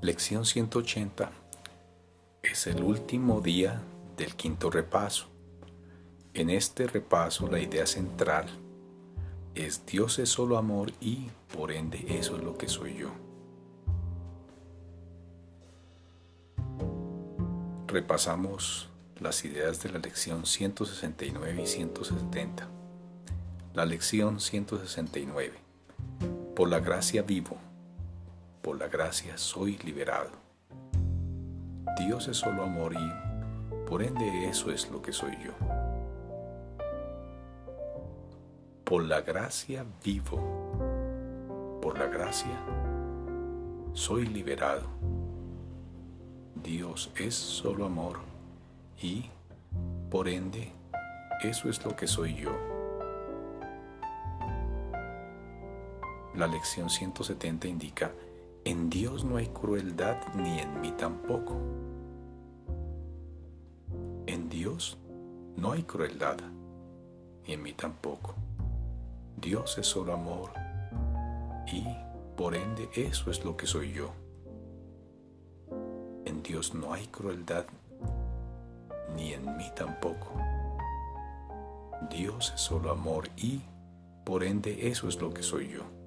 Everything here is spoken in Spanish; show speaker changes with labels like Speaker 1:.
Speaker 1: Lección 180 es el último día del quinto repaso. En este repaso la idea central es Dios es solo amor y por ende eso es lo que soy yo. Repasamos las ideas de la lección 169 y 170. La lección 169. Por la gracia vivo, por la gracia soy liberado. Dios es solo amor y por ende eso es lo que soy yo. Por la gracia vivo, por la gracia soy liberado. Dios es solo amor y por ende eso es lo que soy yo. La lección 170 indica, en Dios no hay crueldad ni en mí tampoco. En Dios no hay crueldad y en mí tampoco. Dios es solo amor y por ende eso es lo que soy yo. En Dios no hay crueldad ni en mí tampoco. Dios es solo amor y por ende eso es lo que soy yo.